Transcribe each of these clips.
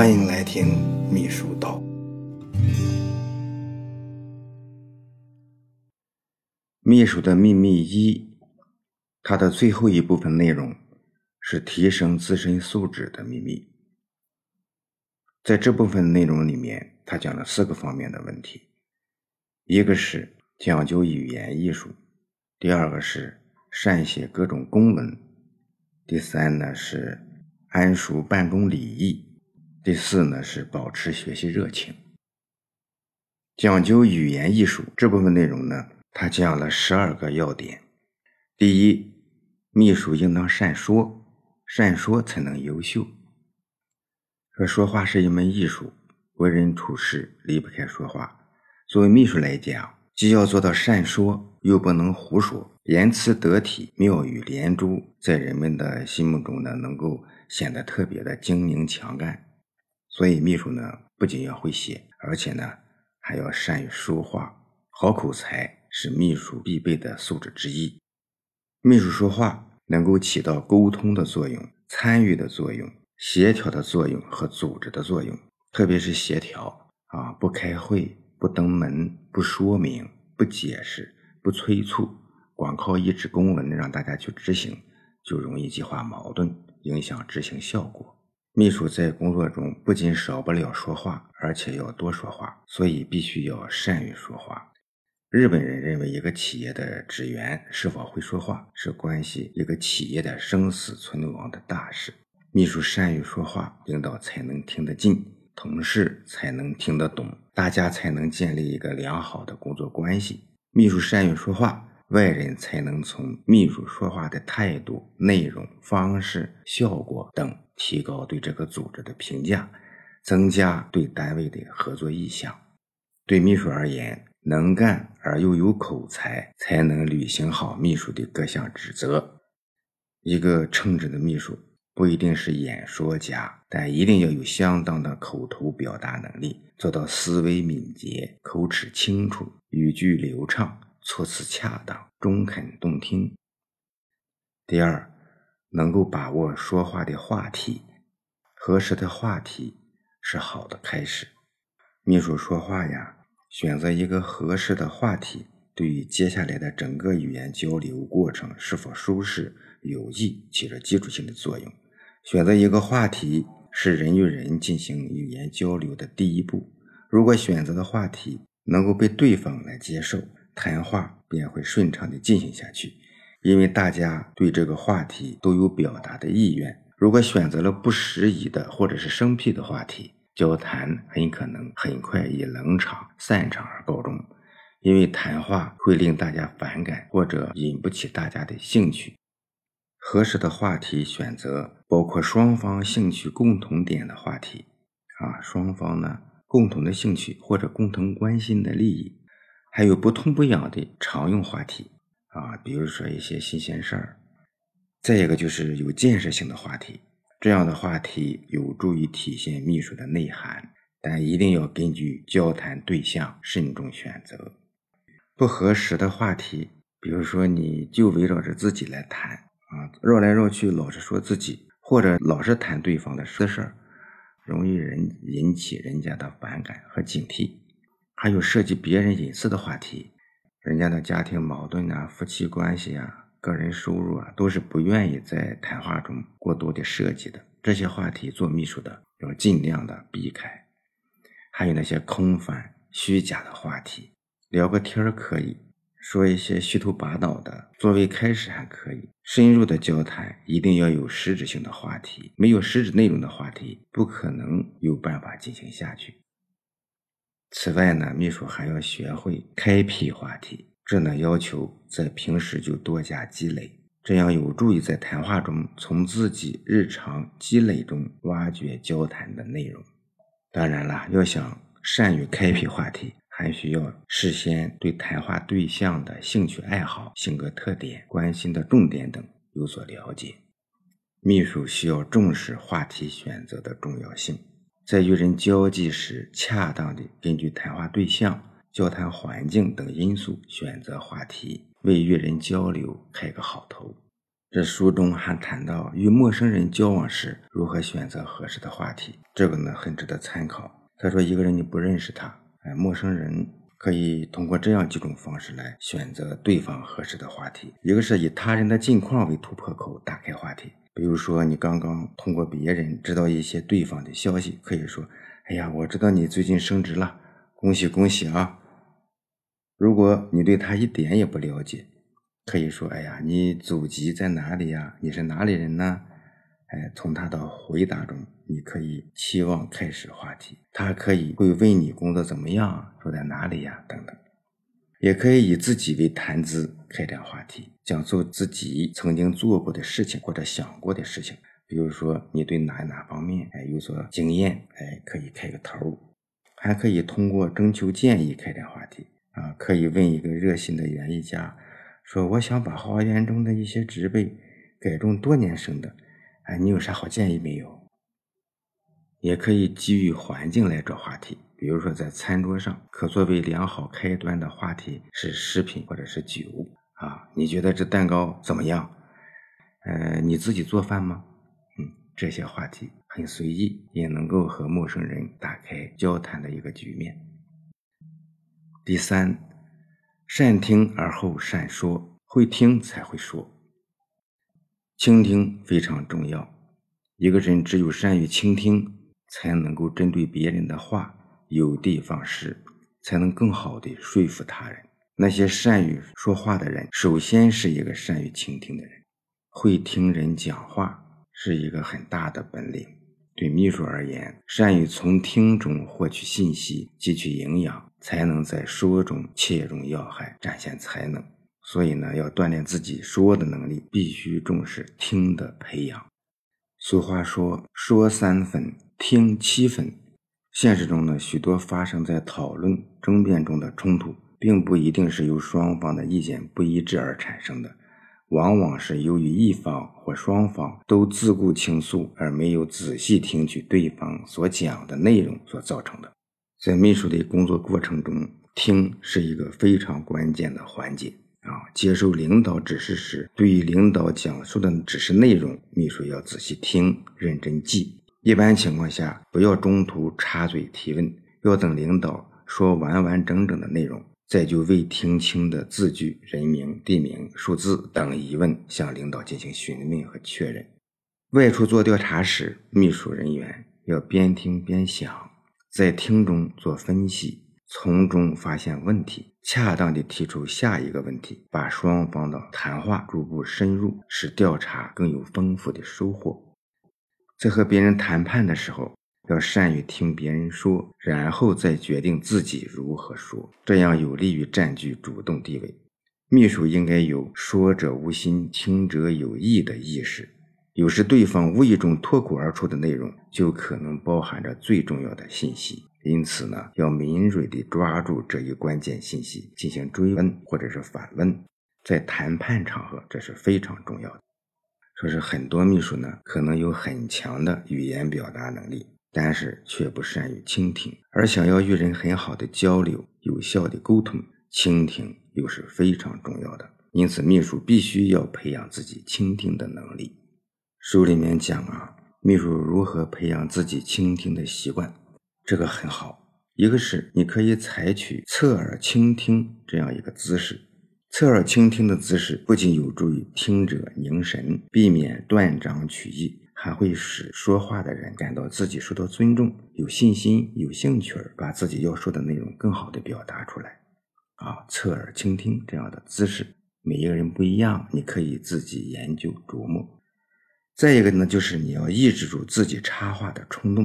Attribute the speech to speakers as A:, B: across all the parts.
A: 欢迎来听秘书道。秘书的秘密一，它的最后一部分内容是提升自身素质的秘密。在这部分内容里面，他讲了四个方面的问题：一个是讲究语言艺术，第二个是善写各种公文，第三呢是谙熟办公礼仪，第四呢是保持学习热情。讲究语言艺术这部分内容呢？他讲了十二个要点。第一，秘书应当善说，善说才能优秀。说说话是一门艺术，为人处事离不开说话。作为秘书来讲，既要做到善说，又不能胡说，言辞得体，妙语连珠，在人们的心目中呢，能够显得特别的精明强干。所以，秘书呢，不仅要会写，而且呢，还要善于说话，好口才。是秘书必备的素质之一。秘书说话能够起到沟通的作用、参与的作用、协调的作用和组织的作用。特别是协调啊，不开会、不登门、不说明、不解释、不催促，光靠一纸公文让大家去执行，就容易激化矛盾，影响执行效果。秘书在工作中不仅少不了说话，而且要多说话，所以必须要善于说话。日本人认为，一个企业的职员是否会说话，是关系一个企业的生死存亡的大事。秘书善于说话，领导才能听得进，同事才能听得懂，大家才能建立一个良好的工作关系。秘书善于说话，外人才能从秘书说话的态度、内容、方式、效果等，提高对这个组织的评价，增加对单位的合作意向。对秘书而言，能干而又有口才，才能履行好秘书的各项职责。一个称职的秘书不一定是演说家，但一定要有相当的口头表达能力，做到思维敏捷、口齿清楚、语句流畅、措辞恰当、中肯动听。第二，能够把握说话的话题，合适的话题是好的开始。秘书说话呀。选择一个合适的话题，对于接下来的整个语言交流过程是否舒适有益，起着基础性的作用。选择一个话题是人与人进行语言交流的第一步。如果选择的话题能够被对方来接受，谈话便会顺畅地进行下去，因为大家对这个话题都有表达的意愿。如果选择了不适宜的或者是生僻的话题，交谈很可能很快以冷场、散场而告终，因为谈话会令大家反感或者引不起大家的兴趣。合适的话题选择包括双方兴趣共同点的话题，啊，双方呢共同的兴趣或者共同关心的利益，还有不痛不痒的常用话题，啊，比如说一些新鲜事儿。再一个就是有建设性的话题。这样的话题有助于体现秘书的内涵，但一定要根据交谈对象慎重选择。不合适的话题，比如说你就围绕着自己来谈啊，绕来绕去，老是说自己，或者老是谈对方的私事儿，容易人引起人家的反感和警惕。还有涉及别人隐私的话题，人家的家庭矛盾啊，夫妻关系啊。个人收入啊，都是不愿意在谈话中过多的涉及的。这些话题做秘书的要尽量的避开。还有那些空泛虚假的话题，聊个天可以说一些虚头巴脑的，作为开始还可以。深入的交谈一定要有实质性的话题，没有实质内容的话题，不可能有办法进行下去。此外呢，秘书还要学会开辟话题。这呢，要求在平时就多加积累，这样有助于在谈话中从自己日常积累中挖掘交谈的内容。当然了，要想善于开辟话题，还需要事先对谈话对象的兴趣爱好、性格特点、关心的重点等有所了解。秘书需要重视话题选择的重要性，在与人交际时，恰当的根据谈话对象。交谈环境等因素选择话题，为与人交流开个好头。这书中还谈到与陌生人交往时如何选择合适的话题，这个呢很值得参考。他说，一个人你不认识他，哎，陌生人可以通过这样几种方式来选择对方合适的话题。一个是以他人的近况为突破口，打开话题。比如说，你刚刚通过别人知道一些对方的消息，可以说：“哎呀，我知道你最近升职了，恭喜恭喜啊！”如果你对他一点也不了解，可以说：“哎呀，你祖籍在哪里呀？你是哪里人呢？”哎，从他的回答中，你可以期望开始话题。他可以会问你工作怎么样，住在哪里呀，等等。也可以以自己为谈资，开展话题，讲述自己曾经做过的事情或者想过的事情。比如说，你对哪哪方面哎有所经验，哎，可以开个头。还可以通过征求建议开展话题啊，可以问一个热心的园艺家。说我想把花园中的一些植被改种多年生的，哎，你有啥好建议没有？也可以基于环境来找话题，比如说在餐桌上，可作为良好开端的话题是食品或者是酒啊。你觉得这蛋糕怎么样？呃，你自己做饭吗？嗯，这些话题很随意，也能够和陌生人打开交谈的一个局面。第三。善听而后善说，会听才会说。倾听非常重要，一个人只有善于倾听，才能够针对别人的话有的放矢，才能更好的说服他人。那些善于说话的人，首先是一个善于倾听的人。会听人讲话是一个很大的本领。对秘书而言，善于从听中获取信息，汲取营养。才能在说中切中要害，展现才能。所以呢，要锻炼自己说的能力，必须重视听的培养。俗话说：“说三分，听七分。”现实中呢，许多发生在讨论、争辩中的冲突，并不一定是由双方的意见不一致而产生的，往往是由于一方或双方都自顾倾诉，而没有仔细听取对方所讲的内容所造成的。在秘书的工作过程中，听是一个非常关键的环节啊。接受领导指示时，对于领导讲述的指示内容，秘书要仔细听，认真记。一般情况下，不要中途插嘴提问，要等领导说完完整整的内容，再就未听清的字句、人名、地名、数字等疑问向领导进行询问和确认。外出做调查时，秘书人员要边听边想。在听中做分析，从中发现问题，恰当的提出下一个问题，把双方的谈话逐步深入，使调查更有丰富的收获。在和别人谈判的时候，要善于听别人说，然后再决定自己如何说，这样有利于占据主动地位。秘书应该有“说者无心，听者有意”的意识。有时对方无意中脱口而出的内容，就可能包含着最重要的信息。因此呢，要敏锐地抓住这一关键信息，进行追问或者是反问。在谈判场合，这是非常重要的。说是很多秘书呢，可能有很强的语言表达能力，但是却不善于倾听。而想要与人很好的交流、有效的沟通，倾听又是非常重要的。因此，秘书必须要培养自己倾听的能力。书里面讲啊，秘书如何培养自己倾听的习惯，这个很好。一个是你可以采取侧耳倾听这样一个姿势，侧耳倾听的姿势不仅有助于听者凝神，避免断章取义，还会使说话的人感到自己受到尊重、有信心、有兴趣儿，把自己要说的内容更好的表达出来。啊，侧耳倾听这样的姿势，每一个人不一样，你可以自己研究琢磨。再一个呢，就是你要抑制住自己插话的冲动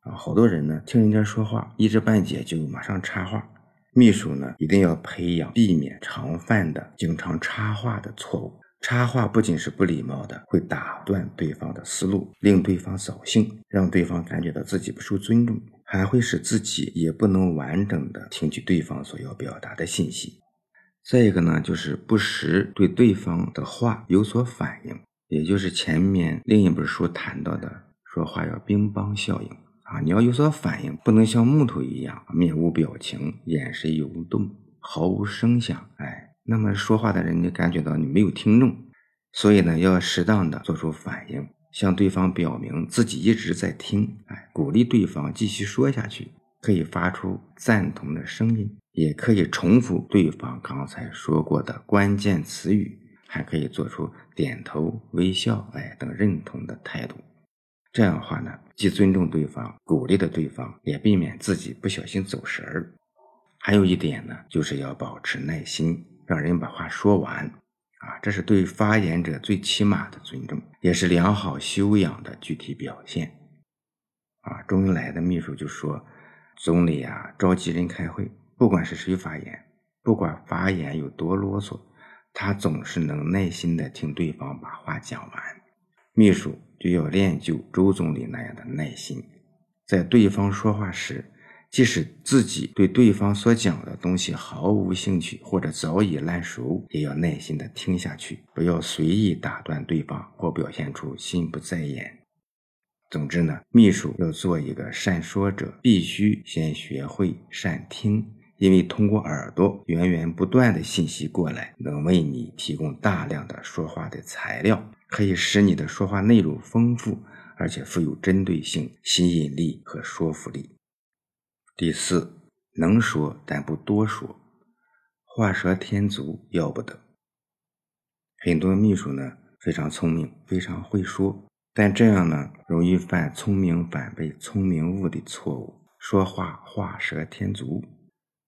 A: 啊！好多人呢，听人家说话，一知半解就马上插话。秘书呢，一定要培养避免常犯的、经常插话的错误。插话不仅是不礼貌的，会打断对方的思路，令对方扫兴，让对方感觉到自己不受尊重，还会使自己也不能完整的听取对方所要表达的信息。再一个呢，就是不时对对方的话有所反应。也就是前面另一本书谈到的，说话要乒乓效应啊，你要有所反应，不能像木头一样面无表情，眼神游动，毫无声响。哎，那么说话的人，你感觉到你没有听众。所以呢，要适当的做出反应，向对方表明自己一直在听，哎，鼓励对方继续说下去，可以发出赞同的声音，也可以重复对方刚才说过的关键词语，还可以做出点头、微笑，哎等认同的态度。这样的话呢，既尊重对方，鼓励的对方，也避免自己不小心走神儿。还有一点呢，就是要保持耐心，让人把话说完，啊，这是对发言者最起码的尊重，也是良好修养的具体表现。啊，周恩来的秘书就说，总理啊召集人开会，不管是谁发言，不管发言有多啰嗦，他总是能耐心的听对方把话讲完。秘书。就要练就周总理那样的耐心，在对方说话时，即使自己对对方所讲的东西毫无兴趣或者早已烂熟，也要耐心的听下去，不要随意打断对方或表现出心不在焉。总之呢，秘书要做一个善说者，必须先学会善听，因为通过耳朵源源不断的信息过来，能为你提供大量的说话的材料。可以使你的说话内容丰富，而且富有针对性、吸引力和说服力。第四，能说但不多说，画蛇添足要不得。很多秘书呢非常聪明，非常会说，但这样呢容易犯聪明反被聪明误的错误，说话画蛇添足。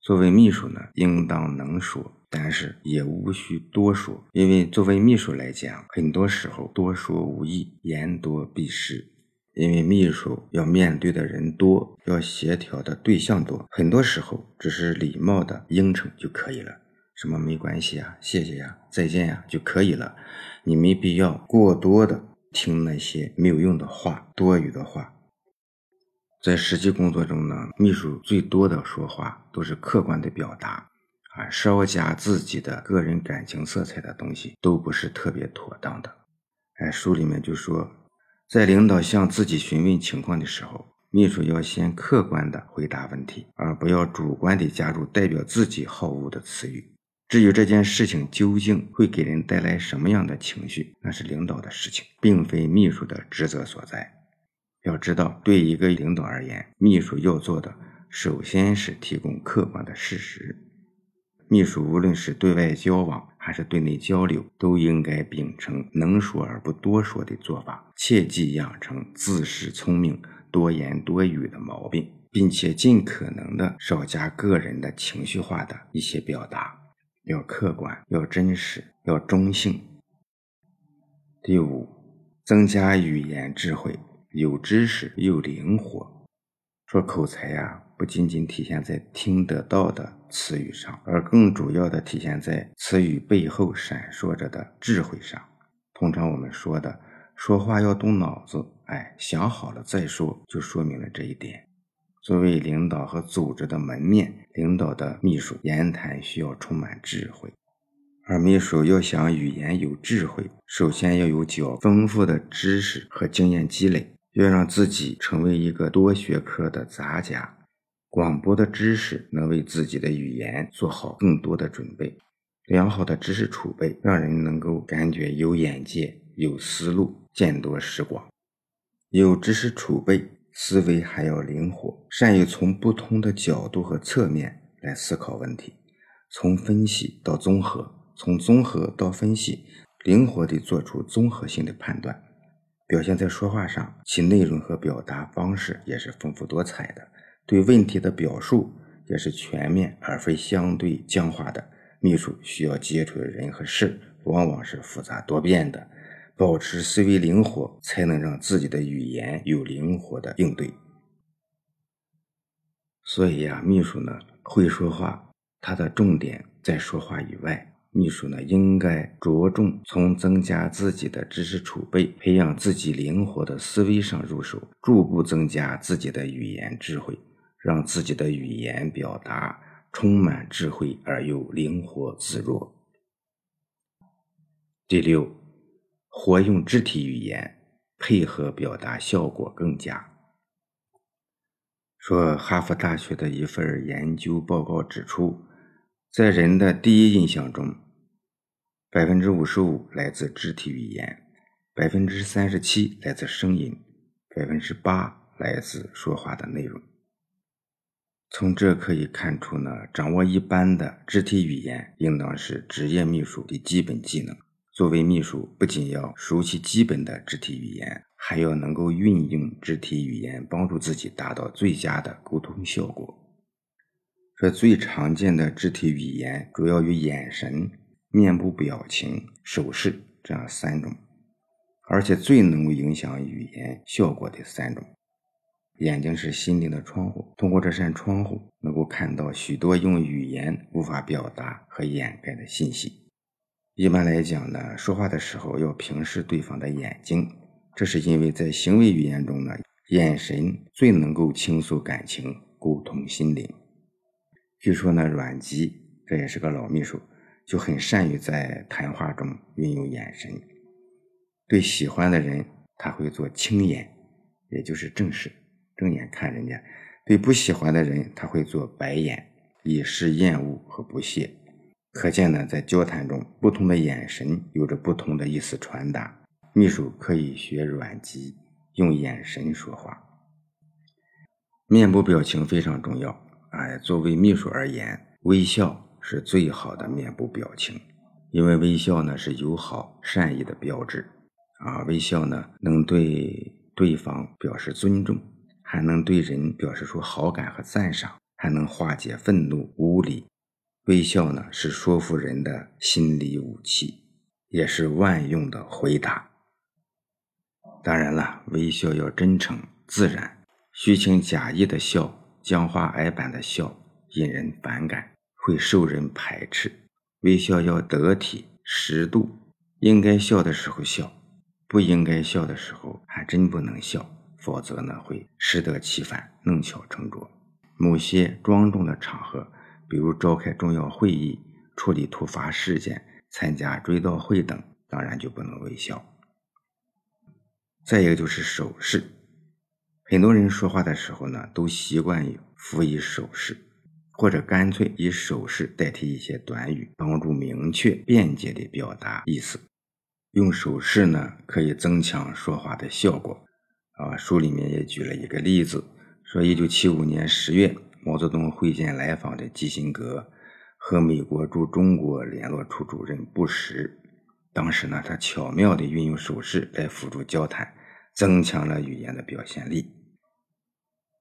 A: 作为秘书呢，应当能说。但是也无需多说，因为作为秘书来讲，很多时候多说无益，言多必失。因为秘书要面对的人多，要协调的对象多，很多时候只是礼貌的应承就可以了，什么没关系啊，谢谢呀，再见呀就可以了。你没必要过多的听那些没有用的话、多余的话。在实际工作中呢，秘书最多的说话都是客观的表达。啊，稍加自己的个人感情色彩的东西都不是特别妥当的。哎，书里面就说，在领导向自己询问情况的时候，秘书要先客观的回答问题，而不要主观的加入代表自己好恶的词语。至于这件事情究竟会给人带来什么样的情绪，那是领导的事情，并非秘书的职责所在。要知道，对一个领导而言，秘书要做的，首先是提供客观的事实。秘书无论是对外交往还是对内交流，都应该秉承能说而不多说的做法，切忌养成自恃聪明、多言多语的毛病，并且尽可能的少加个人的情绪化的一些表达，要客观、要真实、要中性。第五，增加语言智慧，有知识又灵活，说口才呀。不仅仅体现在听得到的词语上，而更主要的体现在词语背后闪烁着的智慧上。通常我们说的说话要动脑子，哎，想好了再说，就说明了这一点。作为领导和组织的门面，领导的秘书言谈需要充满智慧，而秘书要想语言有智慧，首先要有较丰富的知识和经验积累，要让自己成为一个多学科的杂家。广博的知识能为自己的语言做好更多的准备，良好的知识储备让人能够感觉有眼界、有思路、见多识广。有知识储备，思维还要灵活，善于从不同的角度和侧面来思考问题，从分析到综合，从综合到分析，灵活地做出综合性的判断。表现在说话上，其内容和表达方式也是丰富多彩的。对问题的表述也是全面而非相对僵化的。秘书需要接触的人和事往往是复杂多变的，保持思维灵活，才能让自己的语言有灵活的应对。所以呀，秘书呢会说话，他的重点在说话以外。秘书呢应该着重从增加自己的知识储备、培养自己灵活的思维上入手，逐步增加自己的语言智慧。让自己的语言表达充满智慧而又灵活自若。第六，活用肢体语言，配合表达效果更佳。说哈佛大学的一份研究报告指出，在人的第一印象中，百分之五十五来自肢体语言，百分之三十七来自声音，百分之八来自说话的内容。从这可以看出呢，掌握一般的肢体语言，应当是职业秘书的基本技能。作为秘书，不仅要熟悉基本的肢体语言，还要能够运用肢体语言帮助自己达到最佳的沟通效果。这最常见的肢体语言主要与眼神。面部表情、手势这样三种，而且最能够影响语言效果的三种。眼睛是心灵的窗户，通过这扇窗户，能够看到许多用语言无法表达和掩盖的信息。一般来讲呢，说话的时候要平视对方的眼睛，这是因为在行为语言中呢，眼神最能够倾诉感情、沟通心灵。据说呢，阮籍这也是个老秘书。就很善于在谈话中运用眼神，对喜欢的人他会做青眼，也就是正视正眼看人家；对不喜欢的人他会做白眼，以示厌恶和不屑。可见呢，在交谈中，不同的眼神有着不同的意思传达。秘书可以学阮籍，用眼神说话。面部表情非常重要。哎，作为秘书而言，微笑。是最好的面部表情，因为微笑呢是友好善意的标志啊，微笑呢能对对方表示尊重，还能对人表示出好感和赞赏，还能化解愤怒无理。微笑呢是说服人的心理武器，也是万用的回答。当然了，微笑要真诚自然，虚情假意的笑，僵化矮板的笑，引人反感。会受人排斥，微笑要得体适度，应该笑的时候笑，不应该笑的时候还真不能笑，否则呢会适得其反，弄巧成拙。某些庄重的场合，比如召开重要会议、处理突发事件、参加追悼会等，当然就不能微笑。再一个就是手势，很多人说话的时候呢，都习惯于辅以手势。或者干脆以手势代替一些短语，帮助明确便捷地表达意思。用手势呢，可以增强说话的效果。啊，书里面也举了一个例子，说一九七五年十月，毛泽东会见来访的基辛格和美国驻中国联络处主任布什。当时呢，他巧妙地运用手势来辅助交谈，增强了语言的表现力。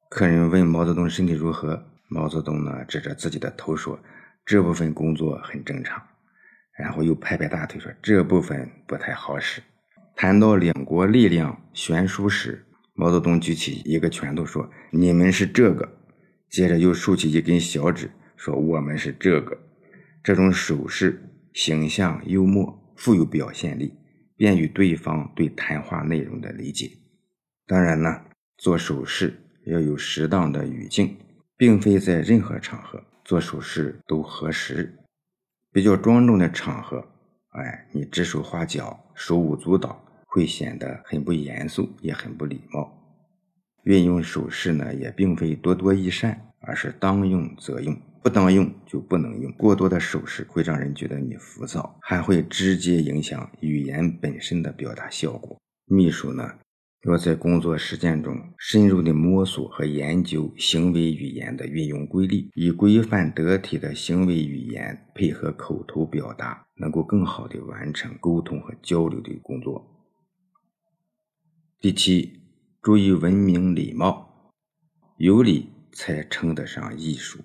A: 客人问毛泽东身体如何？毛泽东呢，指着自己的头说：“这部分工作很正常。”然后又拍拍大腿说：“这部分不太好使。”谈到两国力量悬殊时，毛泽东举起一个拳头说：“你们是这个。”接着又竖起一根小指说：“我们是这个。”这种手势形象幽默，富有表现力，便于对方对谈话内容的理解。当然呢，做手势要有适当的语境。并非在任何场合做手势都合适。比较庄重的场合，哎，你指手画脚、手舞足蹈，会显得很不严肃，也很不礼貌。运用手势呢，也并非多多益善，而是当用则用，不当用就不能用。过多的手势会让人觉得你浮躁，还会直接影响语言本身的表达效果。秘书呢？要在工作实践中深入的摸索和研究行为语言的运用规律，以规范得体的行为语言配合口头表达，能够更好的完成沟通和交流的工作。第七，注意文明礼貌，有礼才称得上艺术。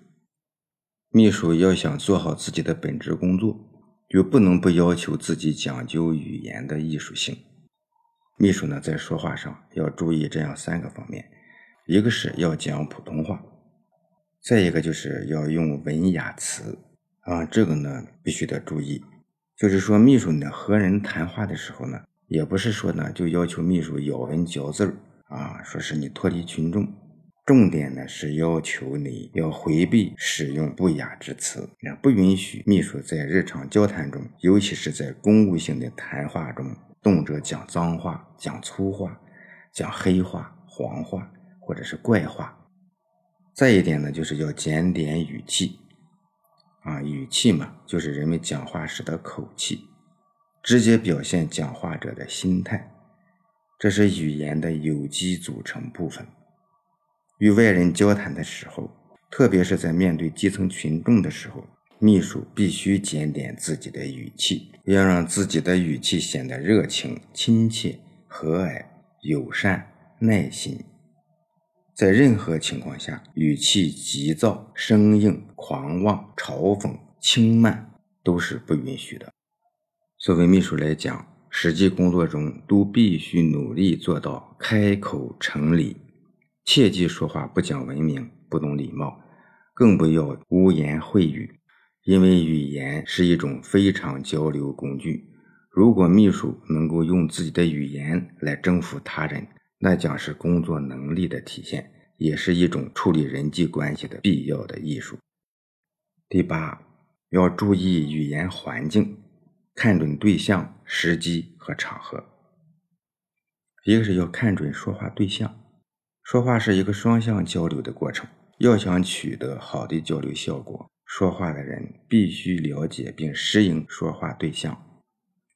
A: 秘书要想做好自己的本职工作，就不能不要求自己讲究语言的艺术性。秘书呢，在说话上要注意这样三个方面：一个是要讲普通话，再一个就是要用文雅词啊，这个呢必须得注意。就是说，秘书呢和人谈话的时候呢，也不是说呢就要求秘书咬文嚼字儿啊，说是你脱离群众。重点呢是要求你要回避使用不雅之词，那不允许秘书在日常交谈中，尤其是在公务性的谈话中。动辄讲脏话、讲粗话、讲黑话、黄话，或者是怪话。再一点呢，就是要检点语气，啊，语气嘛，就是人们讲话时的口气。直接表现讲话者的心态，这是语言的有机组成部分。与外人交谈的时候，特别是在面对基层群众的时候，秘书必须检点自己的语气，要让自己的语气显得热情、亲切、和蔼、友善、耐心。在任何情况下，语气急躁、生硬、狂妄、嘲讽、轻慢都是不允许的。作为秘书来讲，实际工作中都必须努力做到开口成礼，切忌说话不讲文明、不懂礼貌，更不要污言秽语。因为语言是一种非常交流工具，如果秘书能够用自己的语言来征服他人。那将是工作能力的体现，也是一种处理人际关系的必要的艺术。第八，要注意语言环境，看准对象、时机和场合。一个是要看准说话对象，说话是一个双向交流的过程，要想取得好的交流效果，说话的人必须了解并适应说话对象。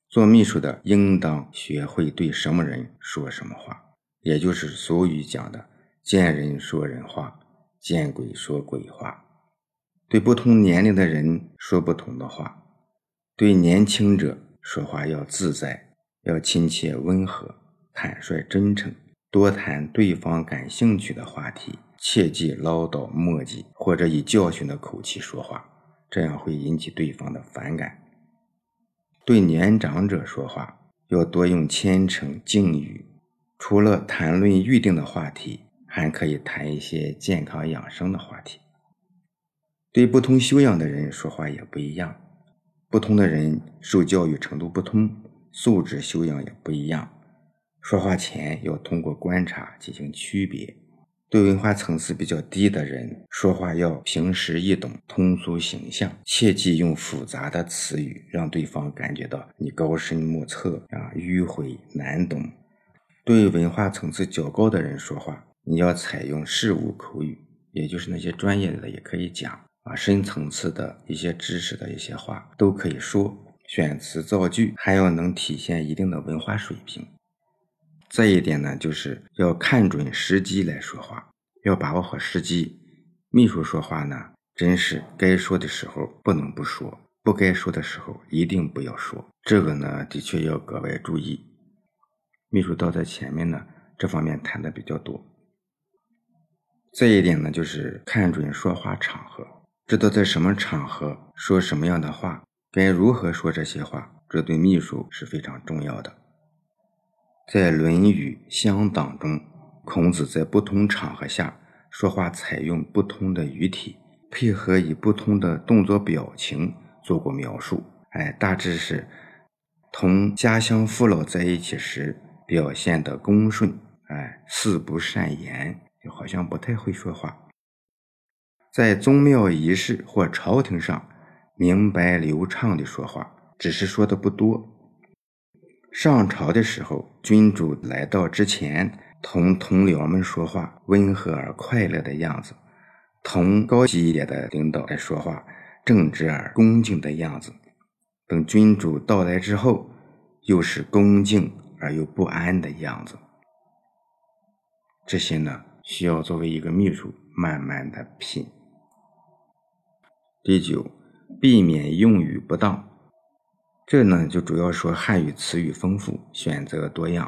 A: 做秘书的应当学会对什么人说什么话。也就是俗语讲的“见人说人话，见鬼说鬼话”。对不同年龄的人说不同的话。对年轻者说话要自在，要亲切温和、坦率真诚，多谈对方感兴趣的话题，切忌唠叨磨叽或者以教训的口气说话，这样会引起对方的反感。对年长者说话要多用谦诚敬语。除了谈论预定的话题，还可以谈一些健康养生的话题。对不同修养的人说话也不一样，不同的人受教育程度不同，素质修养也不一样。说话前要通过观察进行区别。对文化层次比较低的人说话要平实易懂、通俗形象，切忌用复杂的词语让对方感觉到你高深莫测啊、迂回难懂。对文化层次较高的人说话，你要采用事务口语，也就是那些专业的也可以讲啊，深层次的一些知识的一些话都可以说。选词造句还要能体现一定的文化水平。再一点呢，就是要看准时机来说话，要把握好时机。秘书说话呢，真是该说的时候不能不说，不该说的时候一定不要说。这个呢，的确要格外注意。秘书倒在前面呢，这方面谈的比较多。再一点呢，就是看准说话场合，知道在什么场合说什么样的话，该如何说这些话，这对秘书是非常重要的。在《论语·乡党》中，孔子在不同场合下说话采用不同的语体，配合以不同的动作表情做过描述。哎，大致是同家乡父老在一起时。表现的恭顺，哎，四不善言，就好像不太会说话。在宗庙仪式或朝廷上，明白流畅的说话，只是说的不多。上朝的时候，君主来到之前，同同僚们说话，温和而快乐的样子；同高级一点的领导来说话，正直而恭敬的样子。等君主到来之后，又是恭敬。而又不安的样子，这些呢，需要作为一个秘书慢慢的品。第九，避免用语不当，这呢就主要说汉语词语丰富，选择多样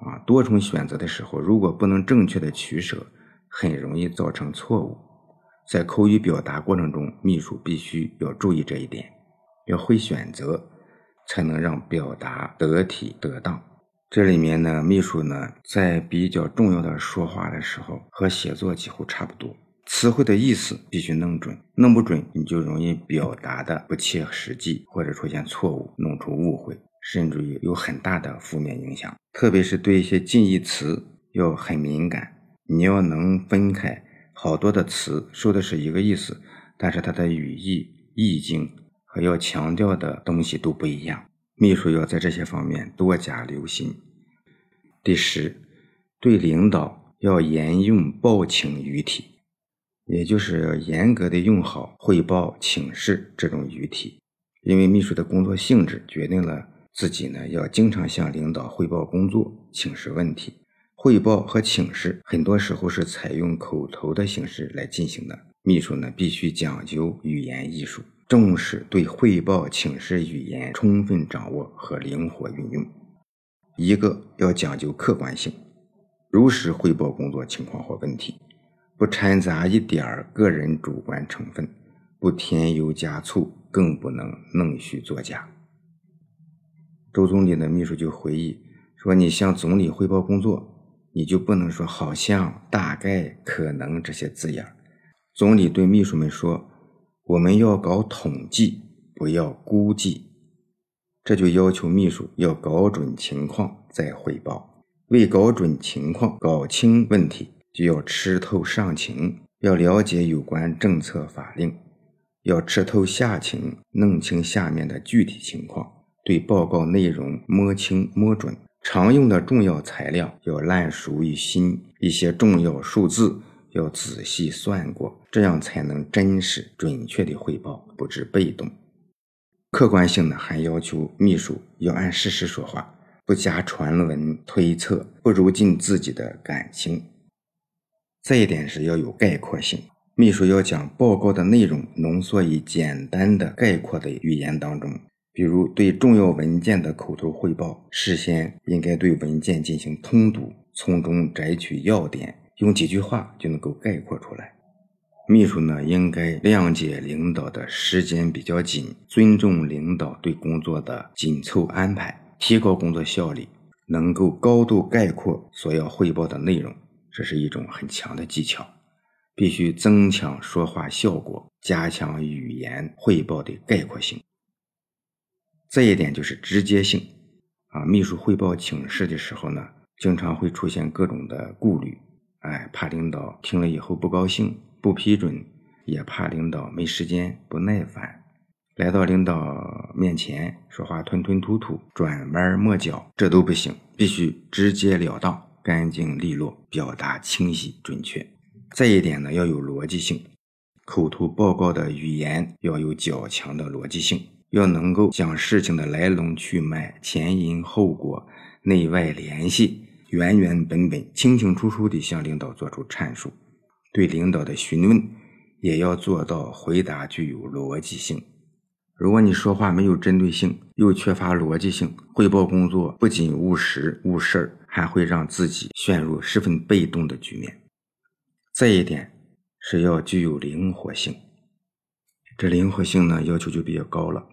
A: 啊，多重选择的时候，如果不能正确的取舍，很容易造成错误。在口语表达过程中，秘书必须要注意这一点，要会选择。才能让表达得体得当。这里面呢，秘书呢在比较重要的说话的时候，和写作几乎差不多。词汇的意思必须弄准，弄不准你就容易表达的不切实际，或者出现错误，弄出误会，甚至于有很大的负面影响。特别是对一些近义词要很敏感，你要能分开好多的词说的是一个意思，但是它的语义意境。和要强调的东西都不一样，秘书要在这些方面多加留心。第十，对领导要沿用报请语体，也就是要严格的用好汇报、请示这种语体，因为秘书的工作性质决定了自己呢要经常向领导汇报工作、请示问题。汇报和请示很多时候是采用口头的形式来进行的。秘书呢必须讲究语言艺术，重视对汇报请示语言充分掌握和灵活运用。一个要讲究客观性，如实汇报工作情况或问题，不掺杂一点儿个人主观成分，不添油加醋，更不能弄虚作假。周总理的秘书就回忆说：“你向总理汇报工作，你就不能说好像、大概、可能这些字眼。”总理对秘书们说：“我们要搞统计，不要估计。”这就要求秘书要搞准情况再汇报。为搞准情况、搞清问题，就要吃透上情，要了解有关政策法令，要吃透下情，弄清下面的具体情况。对报告内容摸清摸准，常用的重要材料要烂熟于心，一些重要数字要仔细算过，这样才能真实准确的汇报，不致被动。客观性呢，还要求秘书要按事实说话，不加传闻推测，不如尽自己的感情。再一点是要有概括性，秘书要将报告的内容浓缩于简单的概括的语言当中。比如对重要文件的口头汇报，事先应该对文件进行通读，从中摘取要点，用几句话就能够概括出来。秘书呢，应该谅解领导的时间比较紧，尊重领导对工作的紧凑安排，提高工作效率，能够高度概括所要汇报的内容，这是一种很强的技巧。必须增强说话效果，加强语言汇报的概括性。再一点就是直接性，啊，秘书汇报请示的时候呢，经常会出现各种的顾虑，哎，怕领导听了以后不高兴、不批准，也怕领导没时间、不耐烦，来到领导面前说话吞吞吐吐、转弯抹角，这都不行，必须直截了当、干净利落，表达清晰准确。再一点呢，要有逻辑性，口头报告的语言要有较强的逻辑性。要能够将事情的来龙去脉、前因后果、内外联系原原本本、清清楚楚地向领导做出阐述。对领导的询问，也要做到回答具有逻辑性。如果你说话没有针对性，又缺乏逻辑性，汇报工作不仅误时误事儿，还会让自己陷入十分被动的局面。再一点是要具有灵活性，这灵活性呢，要求就比较高了。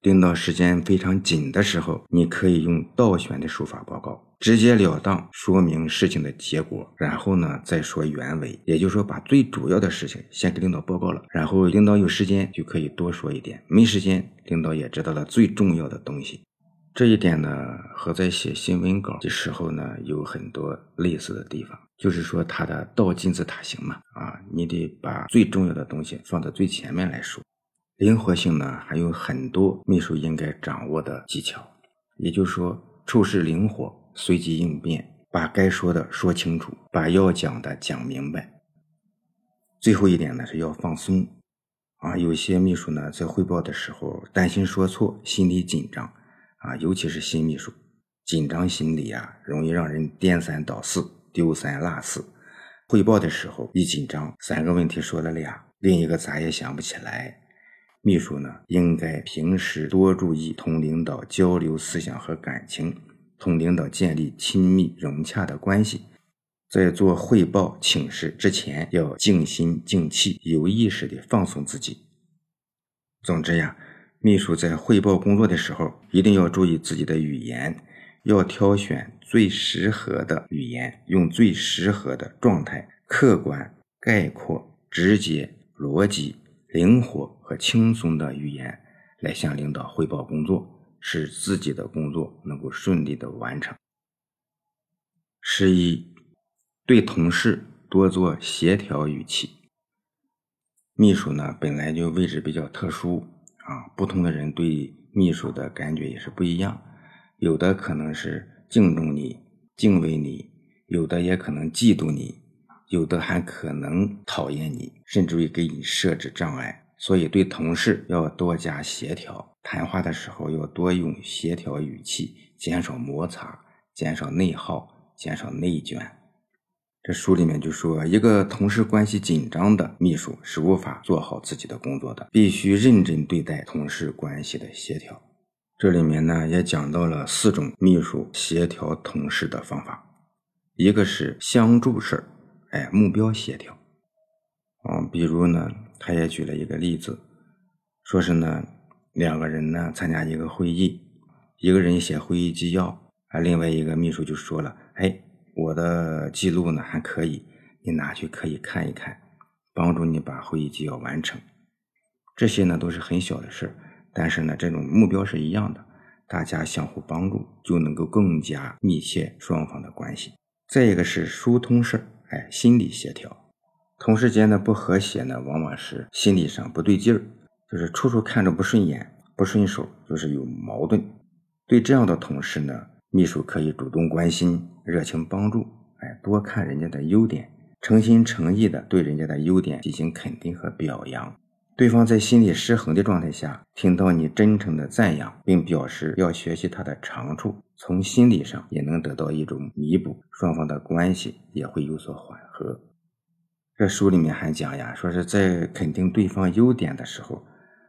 A: 领导时间非常紧的时候，你可以用倒选的手法报告，直截了当说明事情的结果，然后呢再说原委。也就是说，把最主要的事情先给领导报告了，然后领导有时间就可以多说一点，没时间领导也知道了最重要的东西。这一点呢，和在写新闻稿的时候呢有很多类似的地方，就是说它的倒金字塔形嘛，啊，你得把最重要的东西放在最前面来说。灵活性呢，还有很多秘书应该掌握的技巧，也就是说，处事灵活，随机应变，把该说的说清楚，把要讲的讲明白。最后一点呢，是要放松啊。有些秘书呢，在汇报的时候担心说错，心里紧张啊，尤其是新秘书，紧张心理啊，容易让人颠三倒四、丢三落四。汇报的时候一紧张，三个问题说了俩，另一个咋也想不起来。秘书呢，应该平时多注意同领导交流思想和感情，同领导建立亲密融洽的关系。在做汇报请示之前，要静心静气，有意识地放松自己。总之呀，秘书在汇报工作的时候，一定要注意自己的语言，要挑选最适合的语言，用最适合的状态，客观、概括、直接、逻辑。灵活和轻松的语言来向领导汇报工作，使自己的工作能够顺利的完成。十一，对同事多做协调语气。秘书呢本来就位置比较特殊啊，不同的人对秘书的感觉也是不一样，有的可能是敬重你、敬畏你，有的也可能嫉妒你。有的还可能讨厌你，甚至于给你设置障碍，所以对同事要多加协调，谈话的时候要多用协调语气，减少摩擦，减少内耗，减少内卷。这书里面就说，一个同事关系紧张的秘书是无法做好自己的工作的，必须认真对待同事关系的协调。这里面呢也讲到了四种秘书协调同事的方法，一个是相助事儿，哎，目标协调。嗯，比如呢，他也举了一个例子，说是呢两个人呢参加一个会议，一个人写会议纪要，啊，另外一个秘书就说了，哎。我的记录呢还可以，你拿去可以看一看，帮助你把会议纪要完成。这些呢都是很小的事儿但是呢这种目标是一样的，大家相互帮助就能够更加密切双方的关系。再一个是疏通事儿哎，心理协调，同事间的不和谐呢，往往是心理上不对劲儿，就是处处看着不顺眼、不顺手，就是有矛盾。对这样的同事呢。秘书可以主动关心、热情帮助，哎，多看人家的优点，诚心诚意的对人家的优点进行肯定和表扬。对方在心理失衡的状态下，听到你真诚的赞扬，并表示要学习他的长处，从心理上也能得到一种弥补，双方的关系也会有所缓和。这书里面还讲呀，说是在肯定对方优点的时候，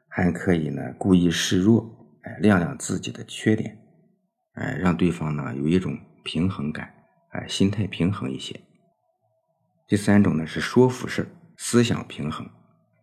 A: 还可以呢故意示弱，哎，亮亮自己的缺点。哎，让对方呢有一种平衡感，哎，心态平衡一些。第三种呢是说服式，思想平衡。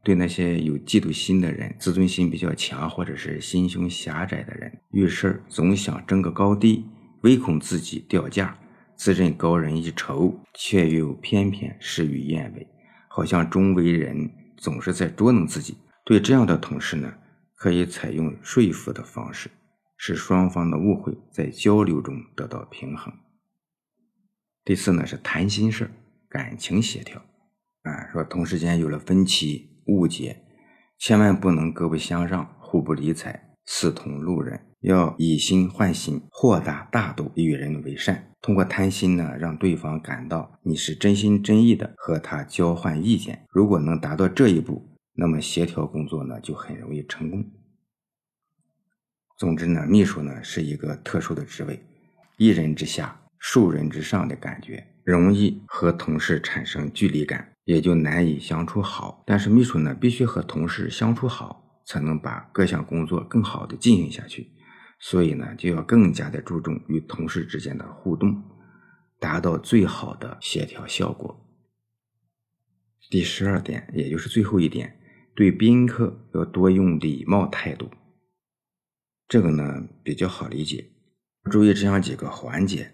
A: 对那些有嫉妒心的人、自尊心比较强或者是心胸狭窄的人，遇事总想争个高低，唯恐自己掉价，自认高人一筹，却又偏偏事与愿违，好像周围人总是在捉弄自己。对这样的同事呢，可以采用说服的方式。使双方的误会在交流中得到平衡。第四呢是谈心事感情协调。啊，说同事间有了分歧、误解，千万不能各不相让、互不理睬、视同路人，要以心换心，豁达大度，与人为善。通过谈心呢，让对方感到你是真心真意的和他交换意见。如果能达到这一步，那么协调工作呢就很容易成功。总之呢，秘书呢是一个特殊的职位，一人之下，数人之上的感觉，容易和同事产生距离感，也就难以相处好。但是秘书呢，必须和同事相处好，才能把各项工作更好的进行下去。所以呢，就要更加的注重与同事之间的互动，达到最好的协调效果。第十二点，也就是最后一点，对宾客要多用礼貌态度。这个呢比较好理解，注意这样几个环节。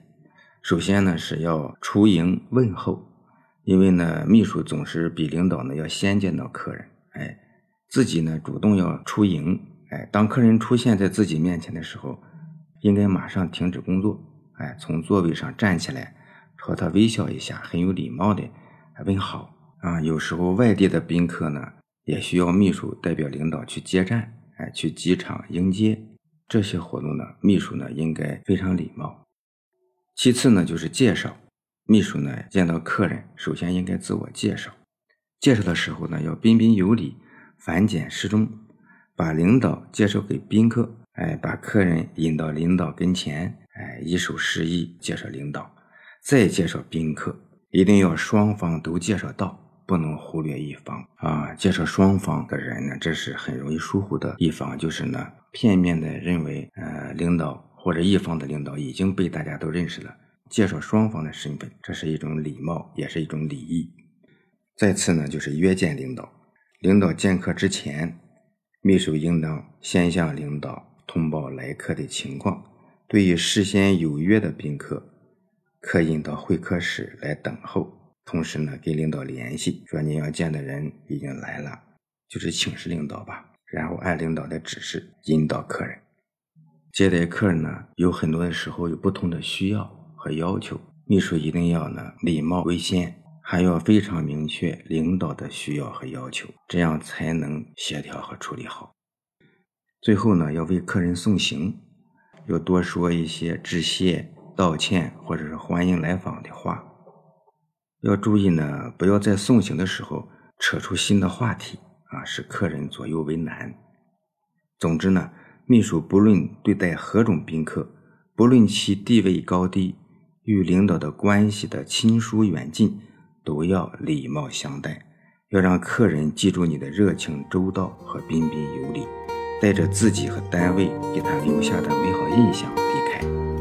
A: 首先呢是要出迎问候，因为呢秘书总是比领导呢要先见到客人，哎，自己呢主动要出迎，哎，当客人出现在自己面前的时候，应该马上停止工作，哎，从座位上站起来，朝他微笑一下，很有礼貌的问好啊。有时候外地的宾客呢也需要秘书代表领导去接站，哎，去机场迎接。这些活动呢，秘书呢应该非常礼貌。其次呢，就是介绍。秘书呢见到客人，首先应该自我介绍。介绍的时候呢，要彬彬有礼，繁简适中，把领导介绍给宾客，哎，把客人引到领导跟前，哎，一手示意介绍领导，再介绍宾客，一定要双方都介绍到。不能忽略一方啊！介绍双方的人呢，这是很容易疏忽的一方，就是呢，片面的认为，呃，领导或者一方的领导已经被大家都认识了。介绍双方的身份，这是一种礼貌，也是一种礼仪。再次呢，就是约见领导。领导见客之前，秘书应当先向领导通报来客的情况。对于事先有约的宾客，可引到会客室来等候。同时呢，跟领导联系，说你要见的人已经来了，就是请示领导吧。然后按领导的指示引导客人。接待客人呢，有很多的时候有不同的需要和要求，秘书一定要呢礼貌为先，还要非常明确领导的需要和要求，这样才能协调和处理好。最后呢，要为客人送行，要多说一些致谢、道歉或者是欢迎来访的话。要注意呢，不要在送行的时候扯出新的话题啊，使客人左右为难。总之呢，秘书不论对待何种宾客，不论其地位高低，与领导的关系的亲疏远近，都要礼貌相待，要让客人记住你的热情周到和彬彬有礼，带着自己和单位给他留下的美好印象离开。